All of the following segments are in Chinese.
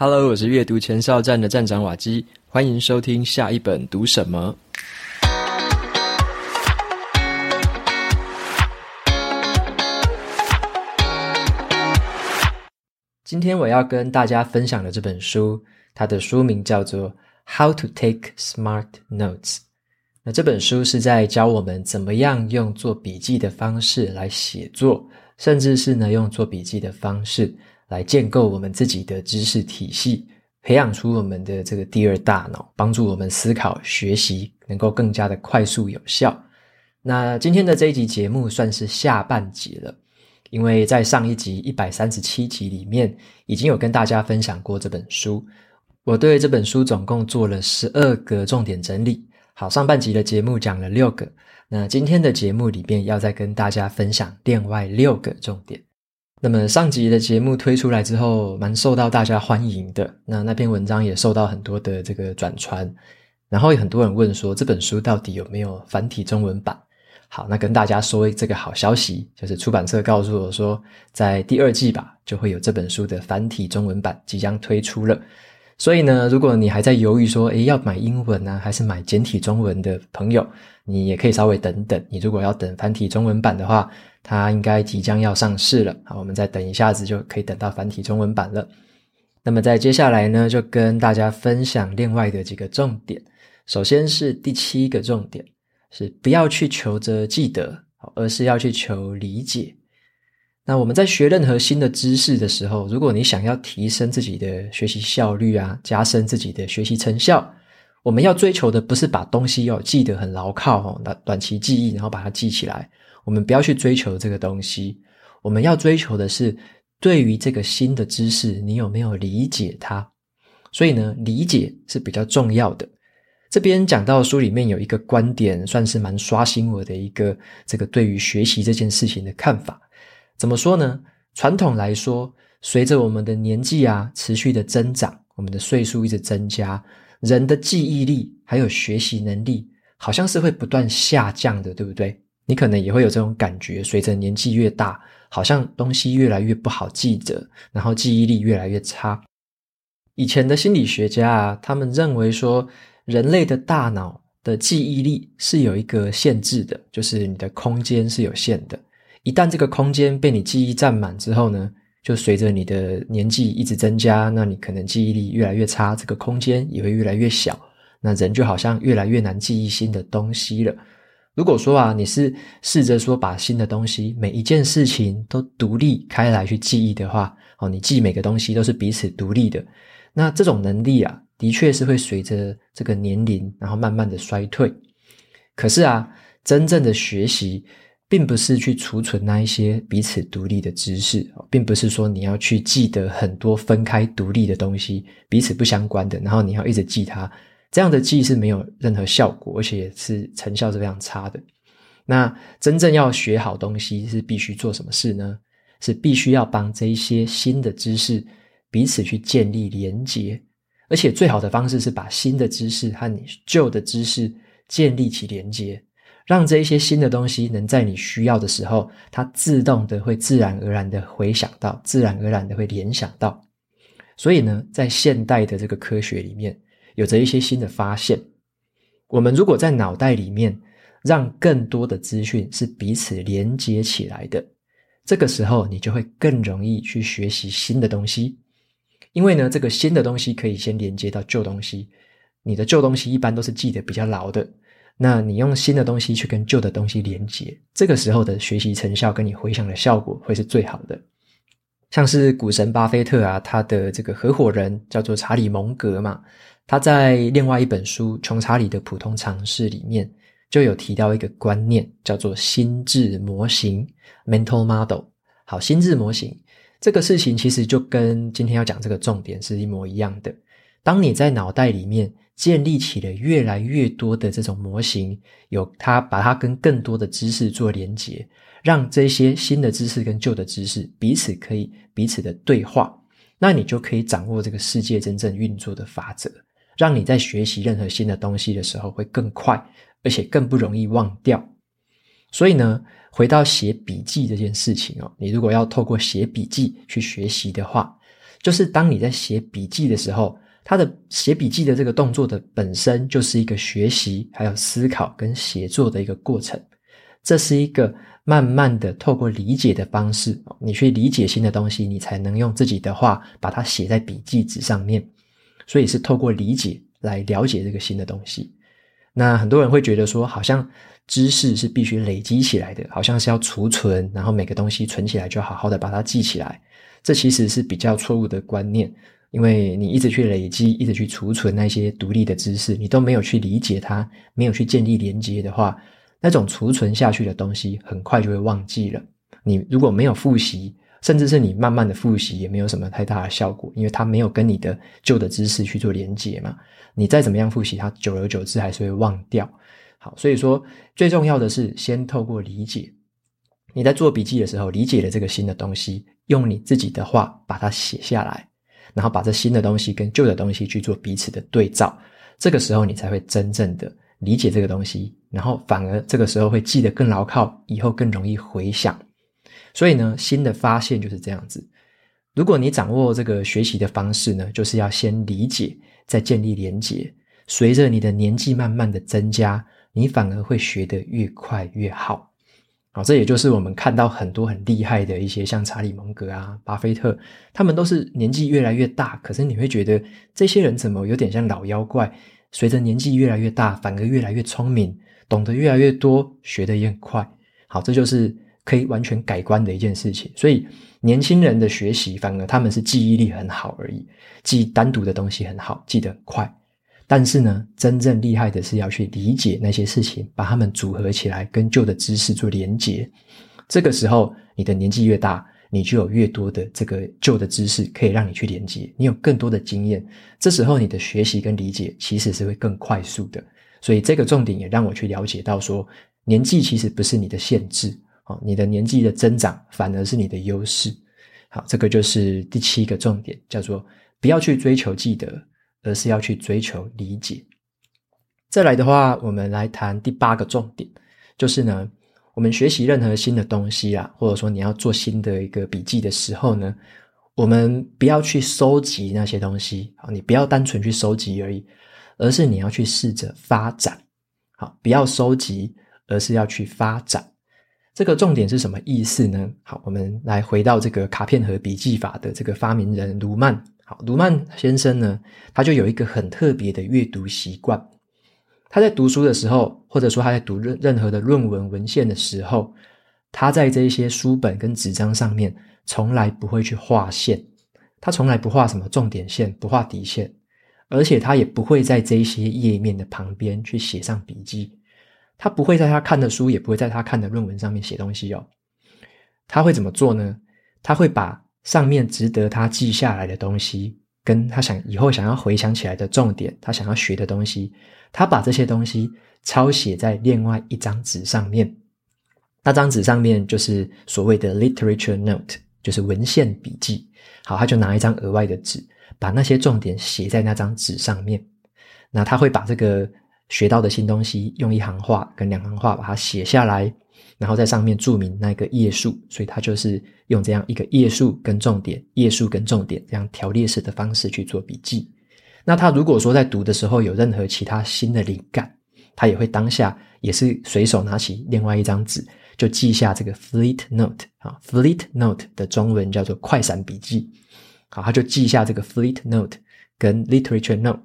Hello，我是阅读前哨站的站长瓦基，欢迎收听下一本读什么。今天我要跟大家分享的这本书，它的书名叫做《How to Take Smart Notes》。那这本书是在教我们怎么样用做笔记的方式来写作，甚至是呢用做笔记的方式。来建构我们自己的知识体系，培养出我们的这个第二大脑，帮助我们思考、学习能够更加的快速有效。那今天的这一集节目算是下半集了，因为在上一集一百三十七集里面已经有跟大家分享过这本书。我对这本书总共做了十二个重点整理。好，上半集的节目讲了六个，那今天的节目里面要再跟大家分享另外六个重点。那么上集的节目推出来之后，蛮受到大家欢迎的。那那篇文章也受到很多的这个转传，然后有很多人问说，这本书到底有没有繁体中文版？好，那跟大家说这个好消息，就是出版社告诉我说，在第二季吧，就会有这本书的繁体中文版即将推出了。所以呢，如果你还在犹豫说，诶，要买英文呢，还是买简体中文的朋友，你也可以稍微等等。你如果要等繁体中文版的话，它应该即将要上市了。好，我们再等一下子就可以等到繁体中文版了。那么在接下来呢，就跟大家分享另外的几个重点。首先是第七个重点，是不要去求着记得，而是要去求理解。那我们在学任何新的知识的时候，如果你想要提升自己的学习效率啊，加深自己的学习成效，我们要追求的不是把东西要记得很牢靠哦，那短期记忆，然后把它记起来。我们不要去追求这个东西，我们要追求的是对于这个新的知识，你有没有理解它？所以呢，理解是比较重要的。这边讲到书里面有一个观点，算是蛮刷新我的一个这个对于学习这件事情的看法。怎么说呢？传统来说，随着我们的年纪啊持续的增长，我们的岁数一直增加，人的记忆力还有学习能力，好像是会不断下降的，对不对？你可能也会有这种感觉，随着年纪越大，好像东西越来越不好记得，然后记忆力越来越差。以前的心理学家啊，他们认为说，人类的大脑的记忆力是有一个限制的，就是你的空间是有限的。一旦这个空间被你记忆占满之后呢，就随着你的年纪一直增加，那你可能记忆力越来越差，这个空间也会越来越小，那人就好像越来越难记忆新的东西了。如果说啊，你是试着说把新的东西每一件事情都独立开来去记忆的话，哦，你记每个东西都是彼此独立的，那这种能力啊，的确是会随着这个年龄然后慢慢的衰退。可是啊，真正的学习。并不是去储存那一些彼此独立的知识，并不是说你要去记得很多分开独立的东西，彼此不相关的，然后你要一直记它，这样的记是没有任何效果，而且是成效是非常差的。那真正要学好东西，是必须做什么事呢？是必须要帮这一些新的知识彼此去建立连结，而且最好的方式是把新的知识和你旧的知识建立起连结。让这一些新的东西能在你需要的时候，它自动的会自然而然的回想到，自然而然的会联想到。所以呢，在现代的这个科学里面，有着一些新的发现。我们如果在脑袋里面让更多的资讯是彼此连接起来的，这个时候你就会更容易去学习新的东西。因为呢，这个新的东西可以先连接到旧东西，你的旧东西一般都是记得比较牢的。那你用新的东西去跟旧的东西连接，这个时候的学习成效跟你回想的效果会是最好的。像是股神巴菲特啊，他的这个合伙人叫做查理蒙格嘛，他在另外一本书《穷查理的普通常识》里面就有提到一个观念，叫做心智模型 （mental model）。好，心智模型这个事情其实就跟今天要讲这个重点是一模一样的。当你在脑袋里面建立起了越来越多的这种模型，有它把它跟更多的知识做连接，让这些新的知识跟旧的知识彼此可以彼此的对话，那你就可以掌握这个世界真正运作的法则，让你在学习任何新的东西的时候会更快，而且更不容易忘掉。所以呢，回到写笔记这件事情哦，你如果要透过写笔记去学习的话，就是当你在写笔记的时候，他的写笔记的这个动作的本身就是一个学习、还有思考跟写作的一个过程。这是一个慢慢的透过理解的方式，你去理解新的东西，你才能用自己的话把它写在笔记纸上面。所以是透过理解来了解这个新的东西。那很多人会觉得说，好像知识是必须累积起来的，好像是要储存，然后每个东西存起来就好好的把它记起来。这其实是比较错误的观念。因为你一直去累积，一直去储存那些独立的知识，你都没有去理解它，没有去建立连接的话，那种储存下去的东西很快就会忘记了。你如果没有复习，甚至是你慢慢的复习，也没有什么太大的效果，因为它没有跟你的旧的知识去做连接嘛。你再怎么样复习，它久而久之还是会忘掉。好，所以说最重要的是先透过理解。你在做笔记的时候，理解了这个新的东西，用你自己的话把它写下来。然后把这新的东西跟旧的东西去做彼此的对照，这个时候你才会真正的理解这个东西，然后反而这个时候会记得更牢靠，以后更容易回想。所以呢，新的发现就是这样子。如果你掌握这个学习的方式呢，就是要先理解，再建立连结。随着你的年纪慢慢的增加，你反而会学得越快越好。好，这也就是我们看到很多很厉害的一些，像查理蒙格啊、巴菲特，他们都是年纪越来越大，可是你会觉得这些人怎么有点像老妖怪？随着年纪越来越大，反而越来越聪明，懂得越来越多，学得也很快。好，这就是可以完全改观的一件事情。所以年轻人的学习，反而他们是记忆力很好而已，记单独的东西很好，记得很快。但是呢，真正厉害的是要去理解那些事情，把它们组合起来，跟旧的知识做连结。这个时候，你的年纪越大，你就有越多的这个旧的知识可以让你去连接，你有更多的经验。这时候，你的学习跟理解其实是会更快速的。所以，这个重点也让我去了解到说，年纪其实不是你的限制，哦，你的年纪的增长反而是你的优势。好，这个就是第七个重点，叫做不要去追求记得。而是要去追求理解。再来的话，我们来谈第八个重点，就是呢，我们学习任何新的东西啊，或者说你要做新的一个笔记的时候呢，我们不要去收集那些东西，好，你不要单纯去收集而已，而是你要去试着发展。好，不要收集，而是要去发展。这个重点是什么意思呢？好，我们来回到这个卡片盒笔记法的这个发明人卢曼。好，卢曼先生呢，他就有一个很特别的阅读习惯。他在读书的时候，或者说他在读任任何的论文文献的时候，他在这一些书本跟纸张上面，从来不会去画线。他从来不画什么重点线，不画底线，而且他也不会在这些页面的旁边去写上笔记。他不会在他看的书，也不会在他看的论文上面写东西哦。他会怎么做呢？他会把上面值得他记下来的东西，跟他想以后想要回想起来的重点，他想要学的东西，他把这些东西抄写在另外一张纸上面。那张纸上面就是所谓的 literature note，就是文献笔记。好，他就拿一张额外的纸，把那些重点写在那张纸上面。那他会把这个学到的新东西，用一行话跟两行话把它写下来。然后在上面注明那个页数，所以他就是用这样一个页数跟重点、页数跟重点这样条列式的方式去做笔记。那他如果说在读的时候有任何其他新的灵感，他也会当下也是随手拿起另外一张纸，就记下这个 Fleet Note 啊，Fleet Note 的中文叫做快闪笔记。好，他就记下这个 Fleet Note 跟 Literature Note。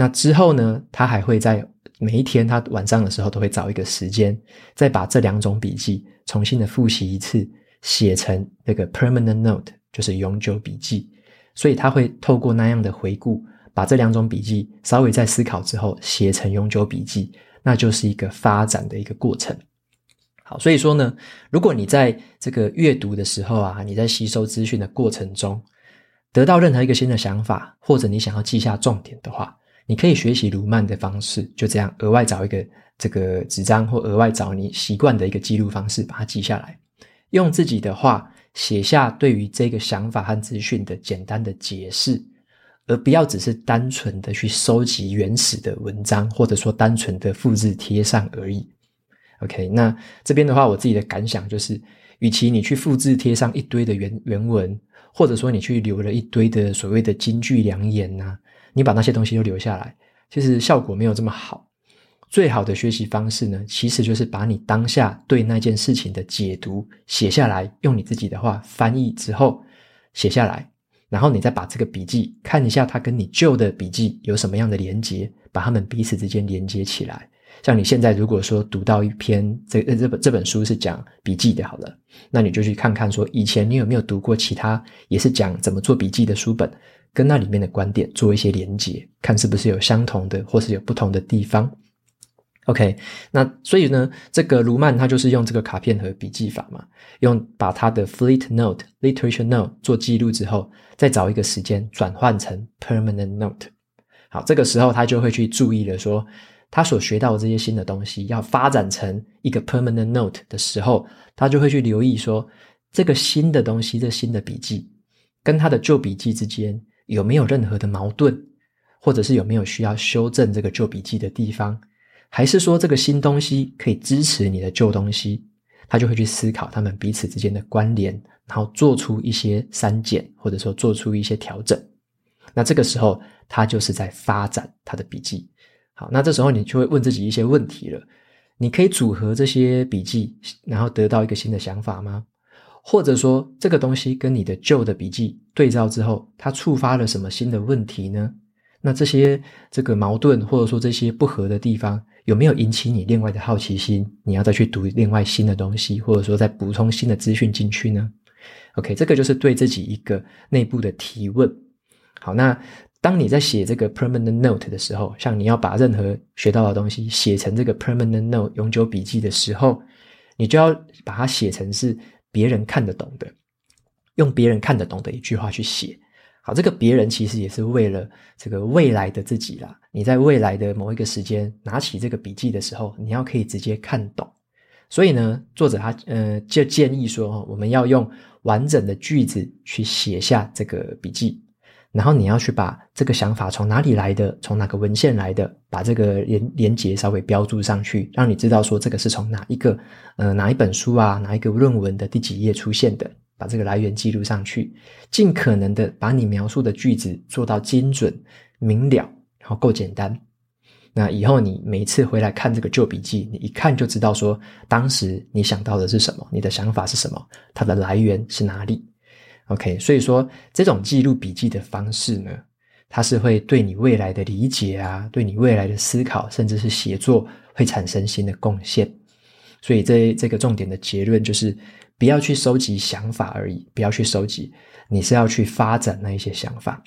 那之后呢，他还会在每一天，他晚上的时候都会找一个时间，再把这两种笔记重新的复习一次，写成那个 permanent note，就是永久笔记。所以他会透过那样的回顾，把这两种笔记稍微再思考之后写成永久笔记，那就是一个发展的一个过程。好，所以说呢，如果你在这个阅读的时候啊，你在吸收资讯的过程中，得到任何一个新的想法，或者你想要记下重点的话。你可以学习卢曼的方式，就这样额外找一个这个纸张，或额外找你习惯的一个记录方式，把它记下来，用自己的话写下对于这个想法和资讯的简单的解释，而不要只是单纯的去收集原始的文章，或者说单纯的复制贴上而已。OK，那这边的话，我自己的感想就是，与其你去复制贴上一堆的原原文。或者说你去留了一堆的所谓的金句良言呐、你把那些东西都留下来，其实效果没有这么好。最好的学习方式呢，其实就是把你当下对那件事情的解读写下来，用你自己的话翻译之后写下来，然后你再把这个笔记看一下，它跟你旧的笔记有什么样的连接，把它们彼此之间连接起来。像你现在如果说读到一篇这这本这本书是讲笔记的，好了，那你就去看看说以前你有没有读过其他也是讲怎么做笔记的书本，跟那里面的观点做一些连接，看是不是有相同的或是有不同的地方。OK，那所以呢，这个卢曼他就是用这个卡片和笔记法嘛，用把他的 fleet note、literature note 做记录之后，再找一个时间转换成 permanent note。好，这个时候他就会去注意了，说他所学到的这些新的东西要发展成一个 permanent note 的时候，他就会去留意说，这个新的东西、这新的笔记跟他的旧笔记之间有没有任何的矛盾，或者是有没有需要修正这个旧笔记的地方。还是说这个新东西可以支持你的旧东西，他就会去思考他们彼此之间的关联，然后做出一些删减，或者说做出一些调整。那这个时候他就是在发展他的笔记。好，那这时候你就会问自己一些问题了：你可以组合这些笔记，然后得到一个新的想法吗？或者说这个东西跟你的旧的笔记对照之后，它触发了什么新的问题呢？那这些这个矛盾，或者说这些不合的地方，有没有引起你另外的好奇心？你要再去读另外新的东西，或者说再补充新的资讯进去呢？OK，这个就是对自己一个内部的提问。好，那当你在写这个 permanent note 的时候，像你要把任何学到的东西写成这个 permanent note 永久笔记的时候，你就要把它写成是别人看得懂的，用别人看得懂的一句话去写。好，这个别人其实也是为了这个未来的自己啦。你在未来的某一个时间拿起这个笔记的时候，你要可以直接看懂。所以呢，作者他呃就建议说，我们要用完整的句子去写下这个笔记，然后你要去把这个想法从哪里来的，从哪个文献来的，把这个连连结稍微标注上去，让你知道说这个是从哪一个呃哪一本书啊，哪一个论文的第几页出现的。把这个来源记录上去，尽可能的把你描述的句子做到精准明了，然后够简单。那以后你每一次回来看这个旧笔记，你一看就知道说，当时你想到的是什么，你的想法是什么，它的来源是哪里。OK，所以说这种记录笔记的方式呢，它是会对你未来的理解啊，对你未来的思考，甚至是写作会产生新的贡献。所以这这个重点的结论就是。不要去收集想法而已，不要去收集，你是要去发展那一些想法。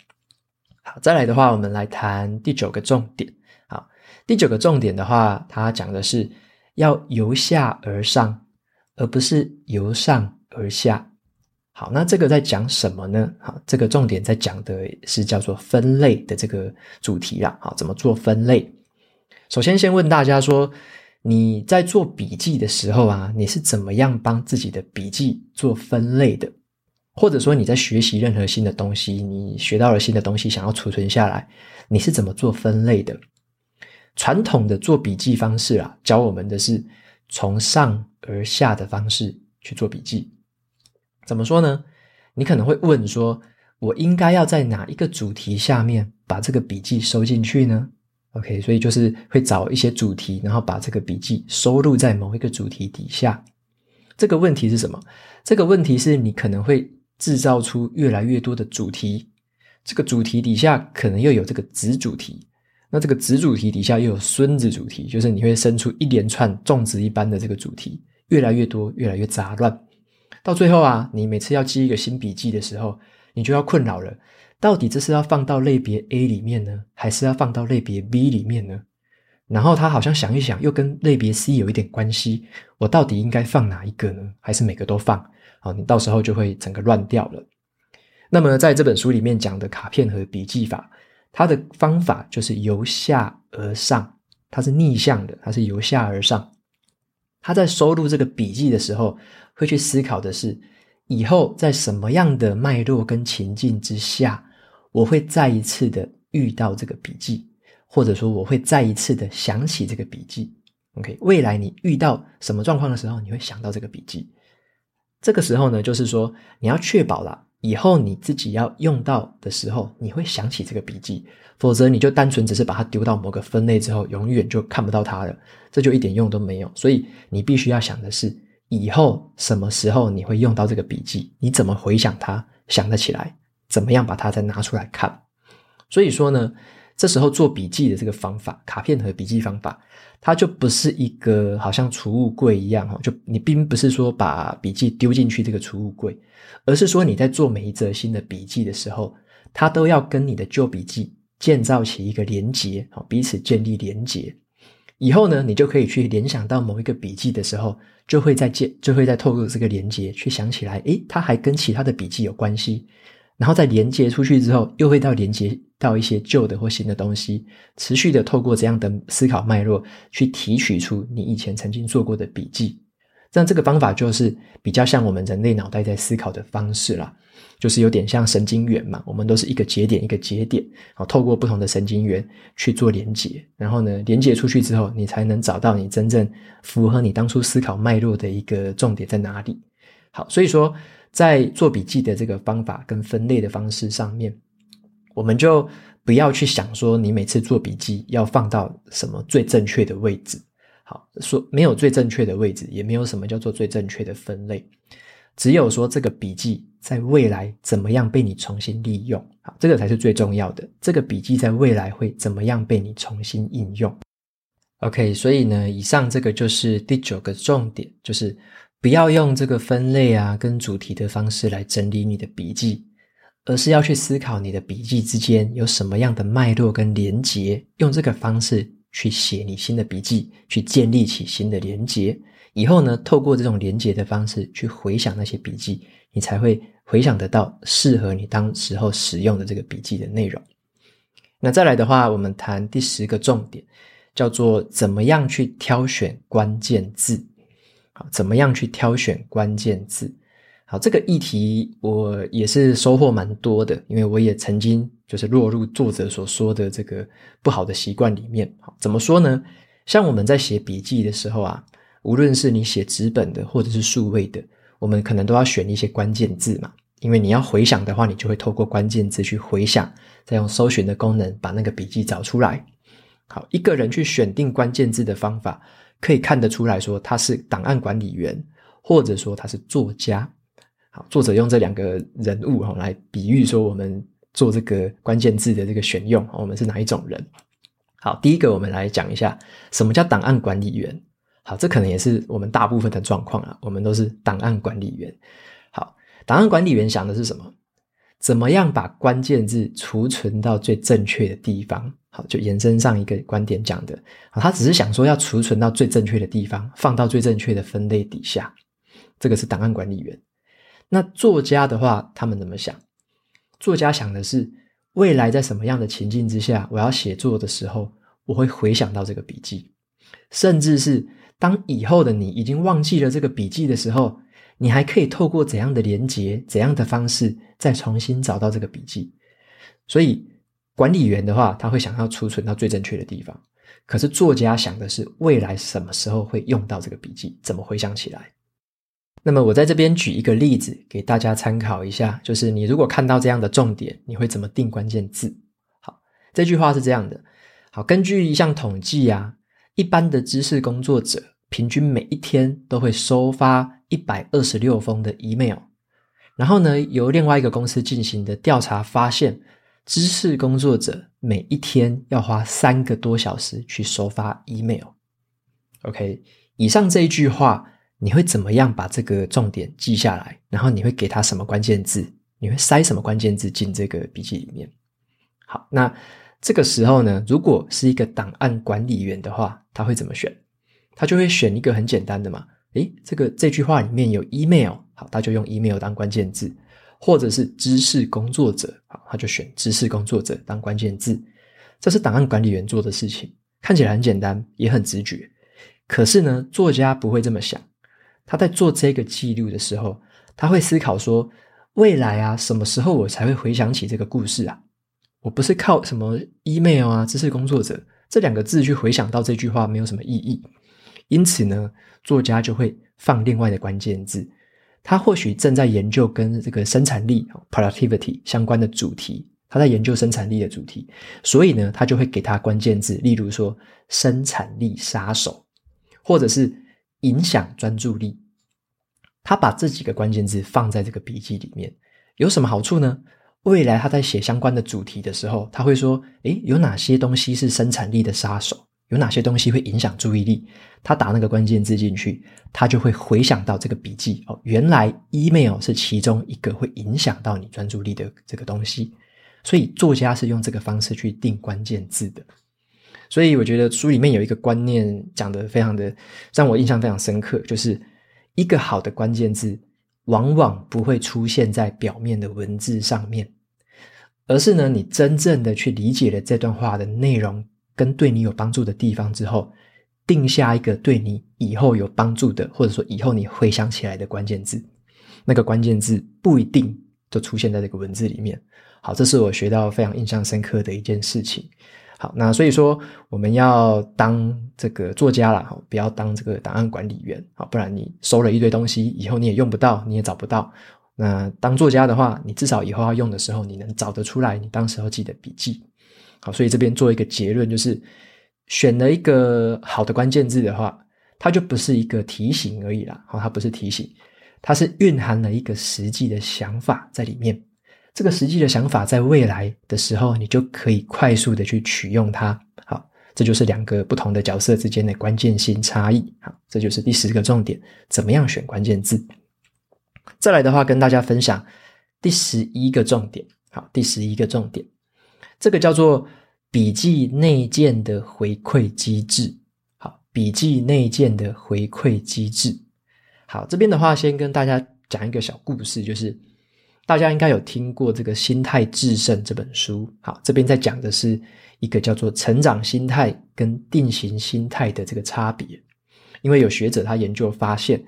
好，再来的话，我们来谈第九个重点。好，第九个重点的话，它讲的是要由下而上，而不是由上而下。好，那这个在讲什么呢？好，这个重点在讲的是叫做分类的这个主题啦。好，怎么做分类？首先，先问大家说。你在做笔记的时候啊，你是怎么样帮自己的笔记做分类的？或者说你在学习任何新的东西，你学到了新的东西，想要储存下来，你是怎么做分类的？传统的做笔记方式啊，教我们的是从上而下的方式去做笔记。怎么说呢？你可能会问说，我应该要在哪一个主题下面把这个笔记收进去呢？OK，所以就是会找一些主题，然后把这个笔记收录在某一个主题底下。这个问题是什么？这个问题是你可能会制造出越来越多的主题，这个主题底下可能又有这个子主题，那这个子主题底下又有孙子主题，就是你会生出一连串种植一般的这个主题，越来越多，越来越杂乱。到最后啊，你每次要记一个新笔记的时候，你就要困扰了。到底这是要放到类别 A 里面呢，还是要放到类别 B 里面呢？然后他好像想一想，又跟类别 C 有一点关系，我到底应该放哪一个呢？还是每个都放？好，你到时候就会整个乱掉了。那么在这本书里面讲的卡片和笔记法，它的方法就是由下而上，它是逆向的，它是由下而上。他在收录这个笔记的时候，会去思考的是，以后在什么样的脉络跟情境之下，我会再一次的遇到这个笔记，或者说我会再一次的想起这个笔记。OK，未来你遇到什么状况的时候，你会想到这个笔记。这个时候呢，就是说你要确保啦，以后你自己要用到的时候，你会想起这个笔记，否则你就单纯只是把它丢到某个分类之后，永远就看不到它了，这就一点用都没有。所以你必须要想的是，以后什么时候你会用到这个笔记，你怎么回想它，想得起来，怎么样把它再拿出来看。所以说呢，这时候做笔记的这个方法，卡片和笔记方法，它就不是一个好像储物柜一样哈，就你并不是说把笔记丢进去这个储物柜，而是说你在做每一则新的笔记的时候，它都要跟你的旧笔记建造起一个连结，彼此建立连结。以后呢，你就可以去联想到某一个笔记的时候，就会再建，就会再透过这个连接去想起来，诶，它还跟其他的笔记有关系。然后再连接出去之后，又会到连接到一些旧的或新的东西，持续的透过这样的思考脉络去提取出你以前曾经做过的笔记。这样这个方法就是比较像我们人类脑袋在思考的方式啦，就是有点像神经元嘛，我们都是一个节点一个节点，好，透过不同的神经元去做连接，然后呢，连接出去之后，你才能找到你真正符合你当初思考脉络的一个重点在哪里。好，所以说。在做笔记的这个方法跟分类的方式上面，我们就不要去想说你每次做笔记要放到什么最正确的位置。好，说没有最正确的位置，也没有什么叫做最正确的分类，只有说这个笔记在未来怎么样被你重新利用，好，这个才是最重要的。这个笔记在未来会怎么样被你重新应用？OK，所以呢，以上这个就是第九个重点，就是。不要用这个分类啊跟主题的方式来整理你的笔记，而是要去思考你的笔记之间有什么样的脉络跟连结，用这个方式去写你新的笔记，去建立起新的连结。以后呢，透过这种连结的方式去回想那些笔记，你才会回想得到适合你当时候使用的这个笔记的内容。那再来的话，我们谈第十个重点，叫做怎么样去挑选关键字。好怎么样去挑选关键字？好，这个议题我也是收获蛮多的，因为我也曾经就是落入作者所说的这个不好的习惯里面。好，怎么说呢？像我们在写笔记的时候啊，无论是你写纸本的或者是数位的，我们可能都要选一些关键字嘛，因为你要回想的话，你就会透过关键字去回想，再用搜寻的功能把那个笔记找出来。好，一个人去选定关键字的方法。可以看得出来说他是档案管理员，或者说他是作家。好，作者用这两个人物哈来比喻说我们做这个关键字的这个选用，我们是哪一种人？好，第一个我们来讲一下什么叫档案管理员。好，这可能也是我们大部分的状况啊，我们都是档案管理员。好，档案管理员想的是什么？怎么样把关键字储存到最正确的地方？好，就延伸上一个观点讲的，他只是想说要储存到最正确的地方，放到最正确的分类底下，这个是档案管理员。那作家的话，他们怎么想？作家想的是未来在什么样的情境之下，我要写作的时候，我会回想到这个笔记，甚至是当以后的你已经忘记了这个笔记的时候，你还可以透过怎样的连接、怎样的方式，再重新找到这个笔记。所以。管理员的话，他会想要储存到最正确的地方。可是作家想的是未来什么时候会用到这个笔记，怎么回想起来？那么我在这边举一个例子给大家参考一下，就是你如果看到这样的重点，你会怎么定关键字？好，这句话是这样的。好，根据一项统计啊，一般的知识工作者平均每一天都会收发一百二十六封的 email。然后呢，由另外一个公司进行的调查发现。知识工作者每一天要花三个多小时去收发 email。OK，以上这一句话，你会怎么样把这个重点记下来？然后你会给他什么关键字？你会塞什么关键字进这个笔记里面？好，那这个时候呢，如果是一个档案管理员的话，他会怎么选？他就会选一个很简单的嘛。诶，这个这句话里面有 email，好，他就用 email 当关键字。或者是知识工作者，好，他就选知识工作者当关键字。这是档案管理员做的事情，看起来很简单，也很直觉。可是呢，作家不会这么想。他在做这个记录的时候，他会思考说：未来啊，什么时候我才会回想起这个故事啊？我不是靠什么 email 啊，知识工作者这两个字去回想到这句话，没有什么意义。因此呢，作家就会放另外的关键字。他或许正在研究跟这个生产力 （productivity） 相关的主题，他在研究生产力的主题，所以呢，他就会给他关键字，例如说“生产力杀手”或者是“影响专注力”。他把这几个关键字放在这个笔记里面，有什么好处呢？未来他在写相关的主题的时候，他会说：“诶，有哪些东西是生产力的杀手？有哪些东西会影响注意力？”他打那个关键字进去，他就会回想到这个笔记哦，原来 email 是其中一个会影响到你专注力的这个东西。所以作家是用这个方式去定关键字的。所以我觉得书里面有一个观念讲得非常的让我印象非常深刻，就是一个好的关键字。往往不会出现在表面的文字上面，而是呢，你真正的去理解了这段话的内容跟对你有帮助的地方之后，定下一个对你以后有帮助的，或者说以后你回想起来的关键字，那个关键字不一定就出现在这个文字里面。好，这是我学到非常印象深刻的一件事情。好，那所以说我们要当这个作家啦，不要当这个档案管理员，好，不然你收了一堆东西，以后你也用不到，你也找不到。那当作家的话，你至少以后要用的时候，你能找得出来你当时候记的笔记。好，所以这边做一个结论，就是选了一个好的关键字的话，它就不是一个提醒而已啦，好，它不是提醒，它是蕴含了一个实际的想法在里面。这个实际的想法，在未来的时候，你就可以快速的去取用它。好，这就是两个不同的角色之间的关键性差异。好，这就是第十个重点，怎么样选关键字？再来的话，跟大家分享第十一个重点。好，第十一个重点，这个叫做笔记内建的回馈机制。好，笔记内建的回馈机制。好，这边的话，先跟大家讲一个小故事，就是。大家应该有听过这个《心态致胜》这本书，好，这边在讲的是一个叫做成长心态跟定型心态的这个差别。因为有学者他研究发现，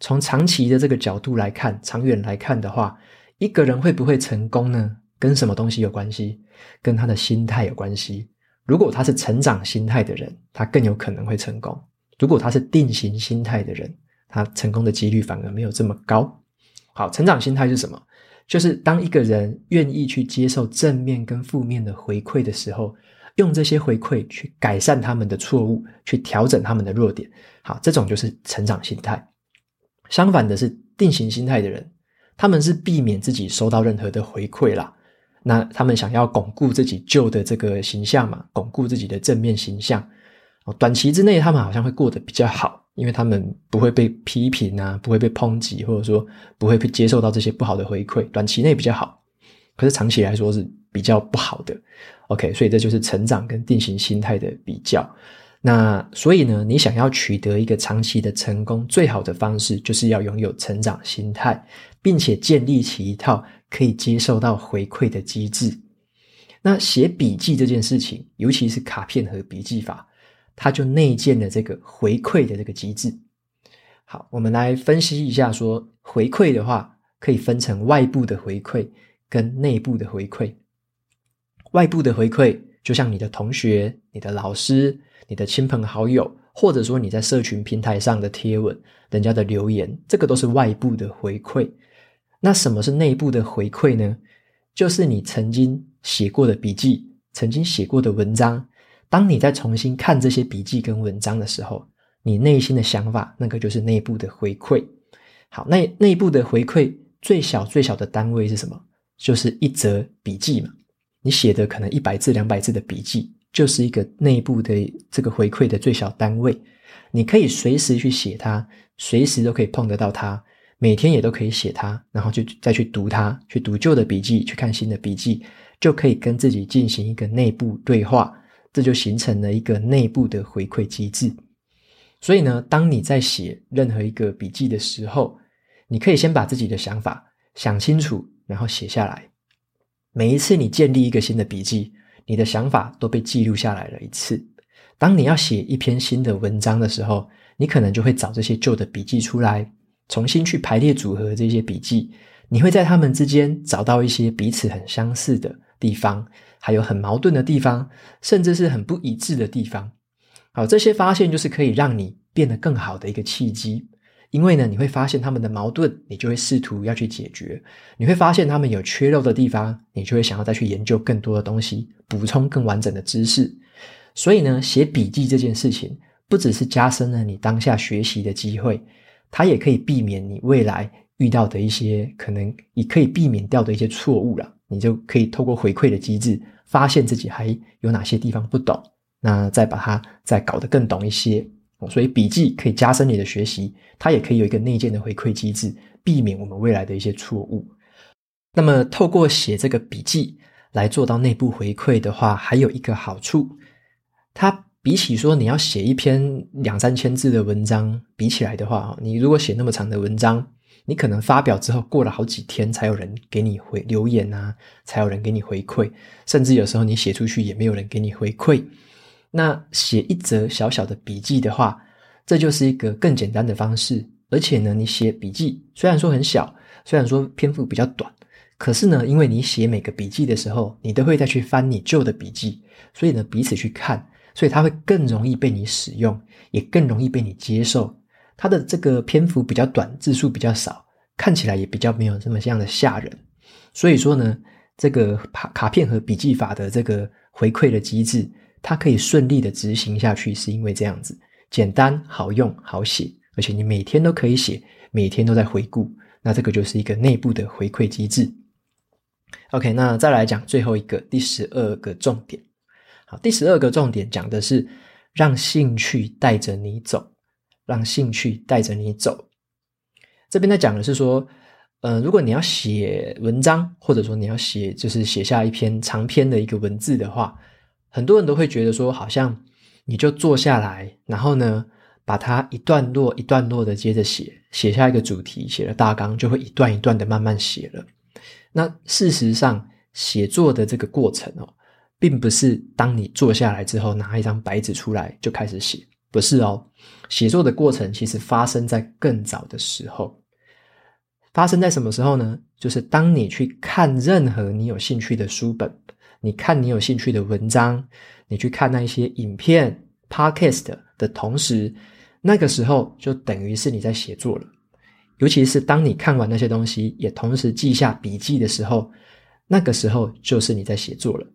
从长期的这个角度来看，长远来看的话，一个人会不会成功呢？跟什么东西有关系？跟他的心态有关系。如果他是成长心态的人，他更有可能会成功；如果他是定型心态的人，他成功的几率反而没有这么高。好，成长心态是什么？就是当一个人愿意去接受正面跟负面的回馈的时候，用这些回馈去改善他们的错误，去调整他们的弱点。好，这种就是成长心态。相反的是定型心态的人，他们是避免自己收到任何的回馈啦。那他们想要巩固自己旧的这个形象嘛，巩固自己的正面形象。短期之内他们好像会过得比较好。因为他们不会被批评啊，不会被抨击，或者说不会被接受到这些不好的回馈，短期内比较好，可是长期来说是比较不好的。OK，所以这就是成长跟定型心态的比较。那所以呢，你想要取得一个长期的成功，最好的方式就是要拥有成长心态，并且建立起一套可以接受到回馈的机制。那写笔记这件事情，尤其是卡片和笔记法。它就内建了这个回馈的这个机制。好，我们来分析一下，说回馈的话，可以分成外部的回馈跟内部的回馈。外部的回馈，就像你的同学、你的老师、你的亲朋好友，或者说你在社群平台上的贴文、人家的留言，这个都是外部的回馈。那什么是内部的回馈呢？就是你曾经写过的笔记，曾经写过的文章。当你在重新看这些笔记跟文章的时候，你内心的想法，那个就是内部的回馈。好，那内部的回馈最小最小的单位是什么？就是一则笔记嘛。你写的可能一百字、两百字的笔记，就是一个内部的这个回馈的最小单位。你可以随时去写它，随时都可以碰得到它，每天也都可以写它，然后就再去读它，去读旧的笔记，去看新的笔记，就可以跟自己进行一个内部对话。这就形成了一个内部的回馈机制。所以呢，当你在写任何一个笔记的时候，你可以先把自己的想法想清楚，然后写下来。每一次你建立一个新的笔记，你的想法都被记录下来了一次。当你要写一篇新的文章的时候，你可能就会找这些旧的笔记出来，重新去排列组合这些笔记。你会在他们之间找到一些彼此很相似的地方。还有很矛盾的地方，甚至是很不一致的地方。好，这些发现就是可以让你变得更好的一个契机。因为呢，你会发现他们的矛盾，你就会试图要去解决；你会发现他们有缺漏的地方，你就会想要再去研究更多的东西，补充更完整的知识。所以呢，写笔记这件事情，不只是加深了你当下学习的机会，它也可以避免你未来遇到的一些可能，你可以避免掉的一些错误了。你就可以透过回馈的机制，发现自己还有哪些地方不懂，那再把它再搞得更懂一些。所以笔记可以加深你的学习，它也可以有一个内建的回馈机制，避免我们未来的一些错误。那么，透过写这个笔记来做到内部回馈的话，还有一个好处，它比起说你要写一篇两三千字的文章比起来的话，你如果写那么长的文章，你可能发表之后过了好几天才有人给你回留言啊，才有人给你回馈，甚至有时候你写出去也没有人给你回馈。那写一则小小的笔记的话，这就是一个更简单的方式。而且呢，你写笔记虽然说很小，虽然说篇幅比较短，可是呢，因为你写每个笔记的时候，你都会再去翻你旧的笔记，所以呢，彼此去看，所以它会更容易被你使用，也更容易被你接受。它的这个篇幅比较短，字数比较少，看起来也比较没有这么像的吓人。所以说呢，这个卡卡片和笔记法的这个回馈的机制。它可以顺利的执行下去，是因为这样子简单、好用、好写，而且你每天都可以写，每天都在回顾，那这个就是一个内部的回馈机制。OK，那再来讲最后一个第十二个重点。好，第十二个重点讲的是让兴趣带着你走，让兴趣带着你走。这边在讲的是说，呃，如果你要写文章，或者说你要写，就是写下一篇长篇的一个文字的话。很多人都会觉得说，好像你就坐下来，然后呢，把它一段落一段落的接着写，写下一个主题，写了大纲，就会一段一段的慢慢写了。那事实上，写作的这个过程哦，并不是当你坐下来之后拿一张白纸出来就开始写，不是哦。写作的过程其实发生在更早的时候，发生在什么时候呢？就是当你去看任何你有兴趣的书本。你看你有兴趣的文章，你去看那一些影片、podcast 的同时，那个时候就等于是你在写作了。尤其是当你看完那些东西，也同时记下笔记的时候，那个时候就是你在写作了。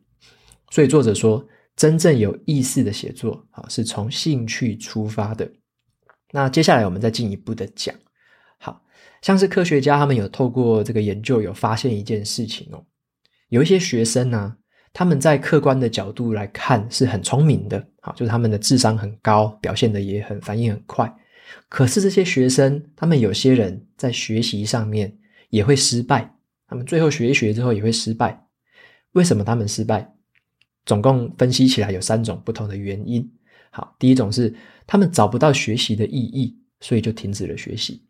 所以作者说，真正有意思的写作啊，是从兴趣出发的。那接下来我们再进一步的讲，好像是科学家他们有透过这个研究，有发现一件事情哦，有一些学生呢。他们在客观的角度来看是很聪明的，好，就是他们的智商很高，表现的也很反应很快。可是这些学生，他们有些人在学习上面也会失败，他们最后学一学之后也会失败。为什么他们失败？总共分析起来有三种不同的原因。好，第一种是他们找不到学习的意义，所以就停止了学习。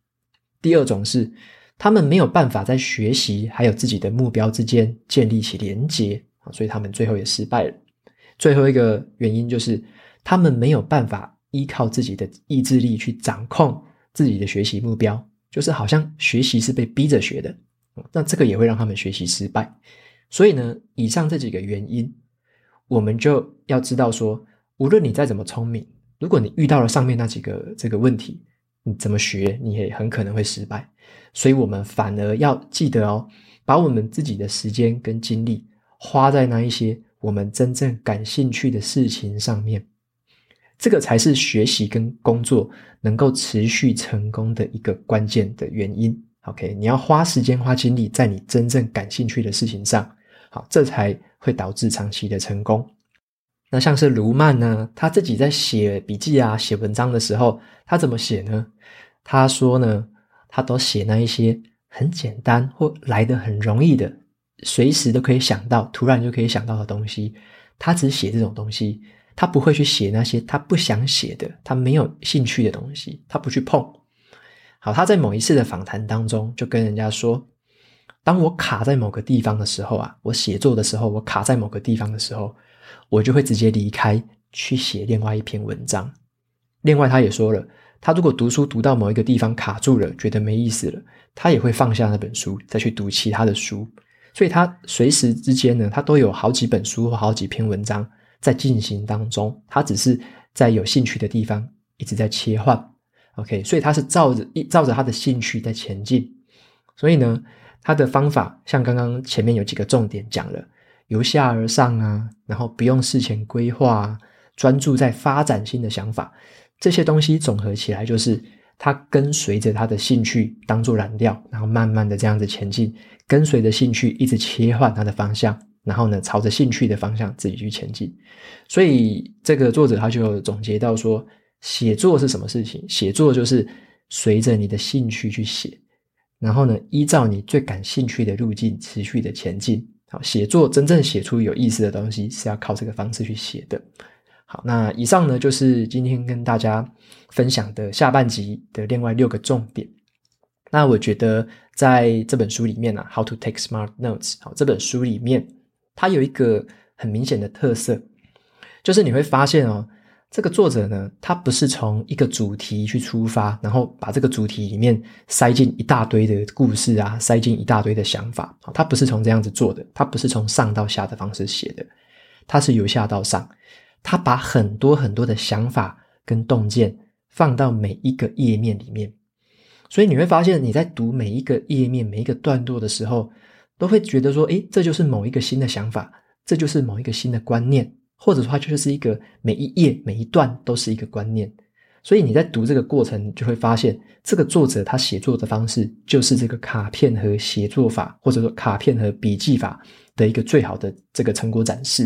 第二种是他们没有办法在学习还有自己的目标之间建立起连结。啊，所以他们最后也失败了。最后一个原因就是，他们没有办法依靠自己的意志力去掌控自己的学习目标，就是好像学习是被逼着学的。那这个也会让他们学习失败。所以呢，以上这几个原因，我们就要知道说，无论你再怎么聪明，如果你遇到了上面那几个这个问题，你怎么学，你也很可能会失败。所以我们反而要记得哦，把我们自己的时间跟精力。花在那一些我们真正感兴趣的事情上面，这个才是学习跟工作能够持续成功的一个关键的原因。OK，你要花时间花精力在你真正感兴趣的事情上，好，这才会导致长期的成功。那像是卢曼呢，他自己在写笔记啊、写文章的时候，他怎么写呢？他说呢，他都写那一些很简单或来得很容易的。随时都可以想到，突然就可以想到的东西，他只写这种东西，他不会去写那些他不想写的、他没有兴趣的东西，他不去碰。好，他在某一次的访谈当中就跟人家说：“当我卡在某个地方的时候啊，我写作的时候，我卡在某个地方的时候，我就会直接离开，去写另外一篇文章。另外，他也说了，他如果读书读到某一个地方卡住了，觉得没意思了，他也会放下那本书，再去读其他的书。”所以他随时之间呢，他都有好几本书或好几篇文章在进行当中。他只是在有兴趣的地方一直在切换。OK，所以他是照着一照着他的兴趣在前进。所以呢，他的方法像刚刚前面有几个重点讲了，由下而上啊，然后不用事前规划，专注在发展新的想法，这些东西总合起来就是他跟随着他的兴趣当做燃料，然后慢慢的这样子前进，跟随着兴趣一直切换他的方向。然后呢，朝着兴趣的方向自己去前进。所以这个作者他就总结到说，写作是什么事情？写作就是随着你的兴趣去写，然后呢，依照你最感兴趣的路径持续的前进。好，写作真正写出有意思的东西是要靠这个方式去写的。好，那以上呢就是今天跟大家分享的下半集的另外六个重点。那我觉得在这本书里面啊，《How to Take Smart Notes》好，这本书里面。它有一个很明显的特色，就是你会发现哦，这个作者呢，他不是从一个主题去出发，然后把这个主题里面塞进一大堆的故事啊，塞进一大堆的想法啊。他不是从这样子做的，他不是从上到下的方式写的，他是由下到上，他把很多很多的想法跟洞见放到每一个页面里面，所以你会发现你在读每一个页面、每一个段落的时候。都会觉得说，诶，这就是某一个新的想法，这就是某一个新的观念，或者说它就是一个每一页每一段都是一个观念。所以你在读这个过程，就会发现这个作者他写作的方式就是这个卡片和写作法，或者说卡片和笔记法的一个最好的这个成果展示。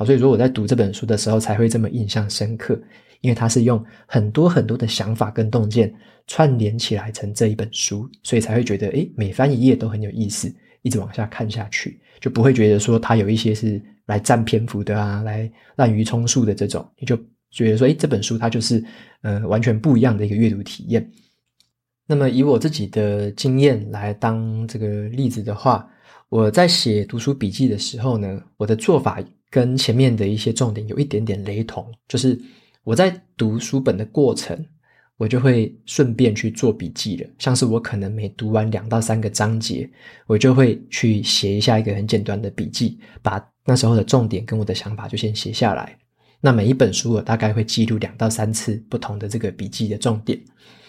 好，所以说我在读这本书的时候才会这么印象深刻，因为它是用很多很多的想法跟洞见串联起来成这一本书，所以才会觉得，诶，每翻一页都很有意思。一直往下看下去，就不会觉得说它有一些是来占篇幅的啊，来滥竽充数的这种，你就觉得说，诶，这本书它就是呃完全不一样的一个阅读体验。那么以我自己的经验来当这个例子的话，我在写读书笔记的时候呢，我的做法跟前面的一些重点有一点点雷同，就是我在读书本的过程。我就会顺便去做笔记了，像是我可能每读完两到三个章节，我就会去写一下一个很简短的笔记，把那时候的重点跟我的想法就先写下来。那每一本书我大概会记录两到三次不同的这个笔记的重点。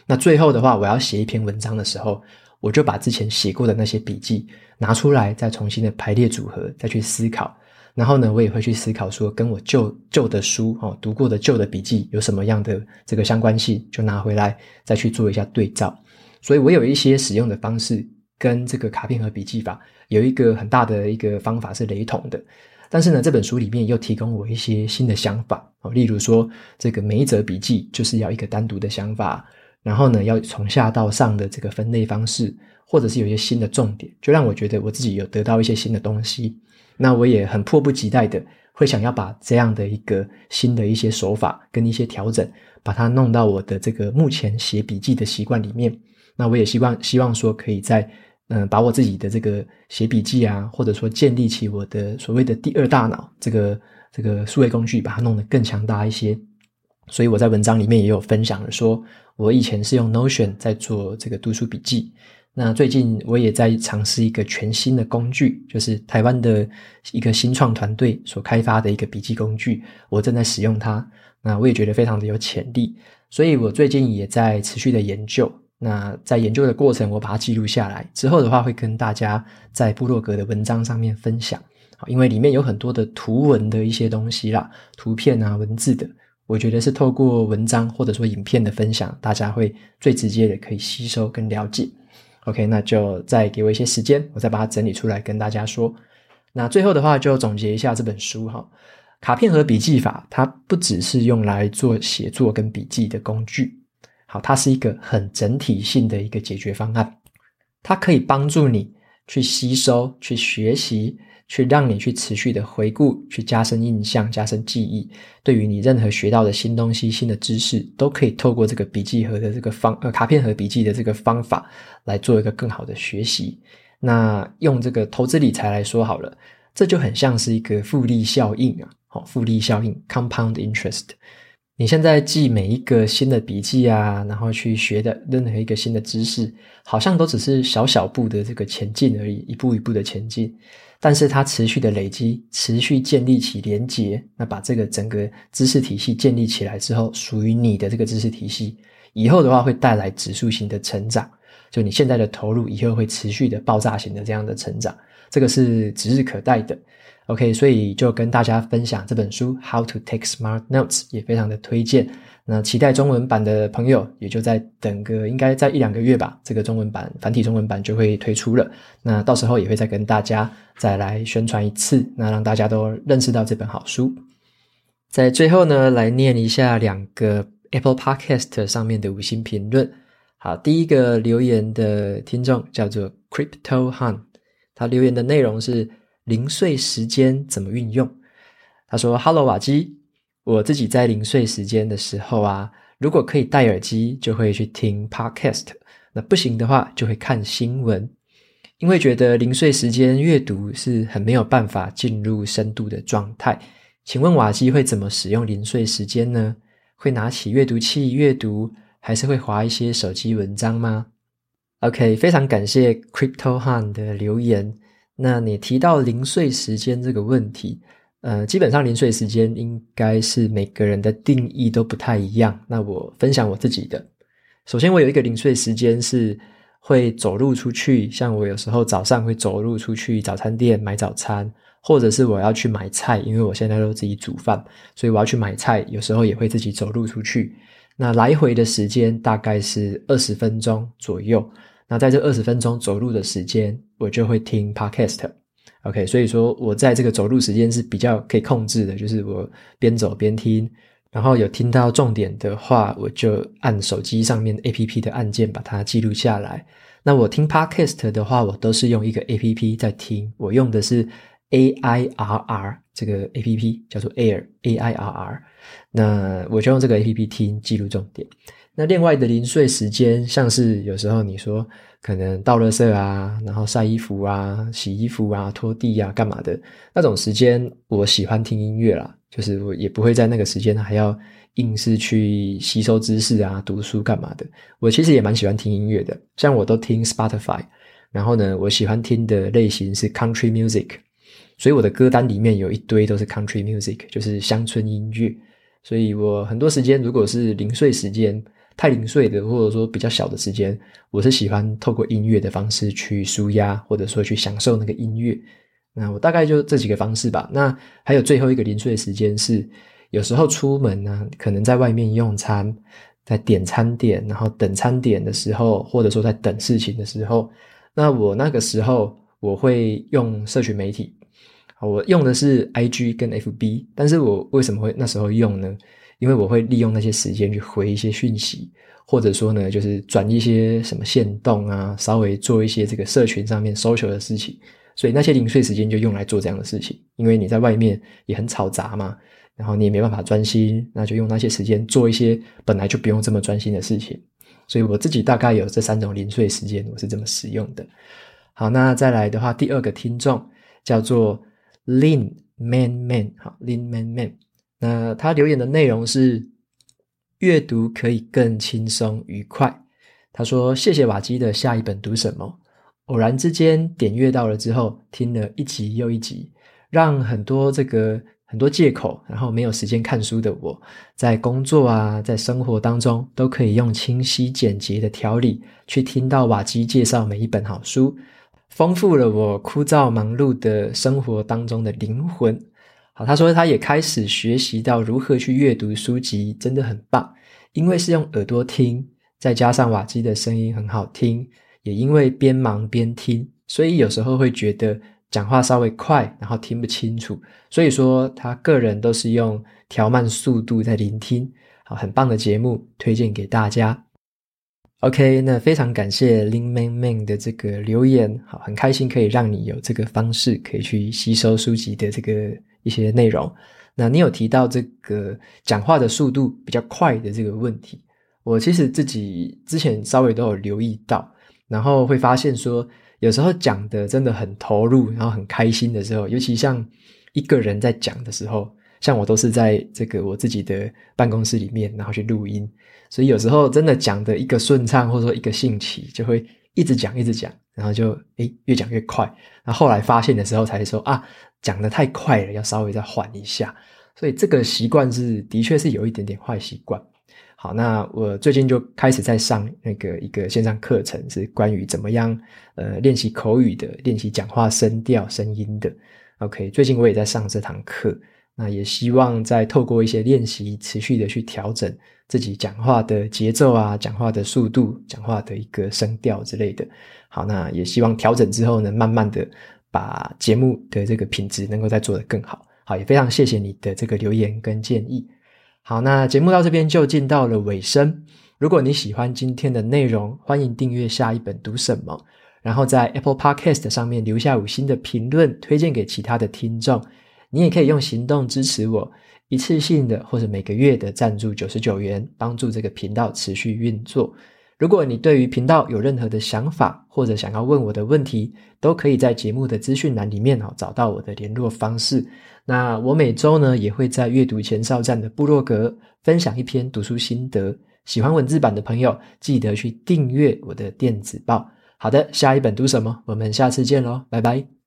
那最后的话，我要写一篇文章的时候，我就把之前写过的那些笔记拿出来，再重新的排列组合，再去思考。然后呢，我也会去思考说，跟我旧旧的书哦，读过的旧的笔记有什么样的这个相关性，就拿回来再去做一下对照。所以我有一些使用的方式跟这个卡片和笔记法有一个很大的一个方法是雷同的，但是呢，这本书里面又提供我一些新的想法哦，例如说，这个每一则笔记就是要一个单独的想法，然后呢，要从下到上的这个分类方式，或者是有一些新的重点，就让我觉得我自己有得到一些新的东西。那我也很迫不及待的会想要把这样的一个新的一些手法跟一些调整，把它弄到我的这个目前写笔记的习惯里面。那我也希望希望说可以在嗯把我自己的这个写笔记啊，或者说建立起我的所谓的第二大脑这个这个数位工具，把它弄得更强大一些。所以我在文章里面也有分享了，说我以前是用 Notion 在做这个读书笔记。那最近我也在尝试一个全新的工具，就是台湾的一个新创团队所开发的一个笔记工具，我正在使用它。那我也觉得非常的有潜力，所以我最近也在持续的研究。那在研究的过程，我把它记录下来，之后的话会跟大家在部落格的文章上面分享。因为里面有很多的图文的一些东西啦，图片啊、文字的，我觉得是透过文章或者说影片的分享，大家会最直接的可以吸收跟了解。OK，那就再给我一些时间，我再把它整理出来跟大家说。那最后的话，就总结一下这本书哈。卡片和笔记法，它不只是用来做写作跟笔记的工具，好，它是一个很整体性的一个解决方案，它可以帮助你去吸收、去学习。去让你去持续的回顾，去加深印象、加深记忆。对于你任何学到的新东西、新的知识，都可以透过这个笔记盒的这个方呃卡片盒笔记的这个方法来做一个更好的学习。那用这个投资理财来说好了，这就很像是一个复利效应啊，好，复利效应 （compound interest）。你现在记每一个新的笔记啊，然后去学的任何一个新的知识，好像都只是小小步的这个前进而已，一步一步的前进。但是它持续的累积，持续建立起连结，那把这个整个知识体系建立起来之后，属于你的这个知识体系，以后的话会带来指数型的成长，就你现在的投入以后会持续的爆炸型的这样的成长，这个是指日可待的。OK，所以就跟大家分享这本书《How to Take Smart Notes》，也非常的推荐。那期待中文版的朋友，也就在等个应该在一两个月吧，这个中文版繁体中文版就会推出了。那到时候也会再跟大家再来宣传一次，那让大家都认识到这本好书。在最后呢，来念一下两个 Apple Podcast 上面的五星评论。好，第一个留言的听众叫做 Crypto Han，他留言的内容是零碎时间怎么运用？他说：“Hello 瓦基。”我自己在零碎时间的时候啊，如果可以戴耳机，就会去听 podcast；那不行的话，就会看新闻。因为觉得零碎时间阅读是很没有办法进入深度的状态。请问瓦基会怎么使用零碎时间呢？会拿起阅读器阅读，还是会划一些手机文章吗？OK，非常感谢 Crypto Han 的留言。那你提到零碎时间这个问题。呃，基本上零碎时间应该是每个人的定义都不太一样。那我分享我自己的。首先，我有一个零碎时间是会走路出去，像我有时候早上会走路出去早餐店买早餐，或者是我要去买菜，因为我现在都自己煮饭，所以我要去买菜，有时候也会自己走路出去。那来回的时间大概是二十分钟左右。那在这二十分钟走路的时间，我就会听 Podcast。OK，所以说我在这个走路时间是比较可以控制的，就是我边走边听，然后有听到重点的话，我就按手机上面 APP 的按键把它记录下来。那我听 Podcast 的话，我都是用一个 APP 在听，我用的是 AIRR 这个 APP，叫做 Air AIRR。那我就用这个 APP 听，记录重点。那另外的零碎时间，像是有时候你说可能倒垃圾啊，然后晒衣服啊、洗衣服啊、拖地啊、干嘛的那种时间，我喜欢听音乐啦。就是我也不会在那个时间还要硬是去吸收知识啊、读书干嘛的。我其实也蛮喜欢听音乐的，像我都听 Spotify，然后呢，我喜欢听的类型是 Country Music，所以我的歌单里面有一堆都是 Country Music，就是乡村音乐。所以我很多时间如果是零碎时间。太零碎的，或者说比较小的时间，我是喜欢透过音乐的方式去舒压，或者说去享受那个音乐。那我大概就这几个方式吧。那还有最后一个零碎的时间是，有时候出门呢，可能在外面用餐，在点餐点，然后等餐点的时候，或者说在等事情的时候，那我那个时候我会用社群媒体，我用的是 IG 跟 FB，但是我为什么会那时候用呢？因为我会利用那些时间去回一些讯息，或者说呢，就是转一些什么线动啊，稍微做一些这个社群上面 social 的事情，所以那些零碎时间就用来做这样的事情。因为你在外面也很吵杂嘛，然后你也没办法专心，那就用那些时间做一些本来就不用这么专心的事情。所以我自己大概有这三种零碎时间，我是这么使用的。好，那再来的话，第二个听众叫做 Lin Man Man，好，Lin Man Man。那他留言的内容是：阅读可以更轻松愉快。他说：“谢谢瓦基的下一本读什么？偶然之间点阅到了之后，听了一集又一集，让很多这个很多借口，然后没有时间看书的我，在工作啊，在生活当中都可以用清晰简洁的条理去听到瓦基介绍每一本好书，丰富了我枯燥忙碌的生活当中的灵魂。”好，他说他也开始学习到如何去阅读书籍，真的很棒。因为是用耳朵听，再加上瓦基的声音很好听，也因为边忙边听，所以有时候会觉得讲话稍微快，然后听不清楚。所以说他个人都是用调慢速度在聆听。好，很棒的节目，推荐给大家。OK，那非常感谢 Lin Man Man 的这个留言。好，很开心可以让你有这个方式可以去吸收书籍的这个。一些内容，那你有提到这个讲话的速度比较快的这个问题，我其实自己之前稍微都有留意到，然后会发现说，有时候讲的真的很投入，然后很开心的时候，尤其像一个人在讲的时候，像我都是在这个我自己的办公室里面，然后去录音，所以有时候真的讲的一个顺畅，或者说一个兴起，就会一直讲一直讲，然后就诶越讲越快，然后后来发现的时候才说啊。讲得太快了，要稍微再缓一下。所以这个习惯是的确是有一点点坏习惯。好，那我最近就开始在上那个一个线上课程，是关于怎么样呃练习口语的，练习讲话声调、声音的。OK，最近我也在上这堂课，那也希望再透过一些练习，持续的去调整自己讲话的节奏啊，讲话的速度，讲话的一个声调之类的。好，那也希望调整之后呢，慢慢的把节目的这个品质能够再做得更好。好，也非常谢谢你的这个留言跟建议。好，那节目到这边就进到了尾声。如果你喜欢今天的内容，欢迎订阅下一本读什么，然后在 Apple Podcast 上面留下五星的评论，推荐给其他的听众。你也可以用行动支持我，一次性的或者每个月的赞助九十九元，帮助这个频道持续运作。如果你对于频道有任何的想法，或者想要问我的问题，都可以在节目的资讯栏里面哦找到我的联络方式。那我每周呢也会在阅读前哨站的部落格分享一篇读书心得。喜欢文字版的朋友，记得去订阅我的电子报。好的，下一本读什么？我们下次见喽，拜拜。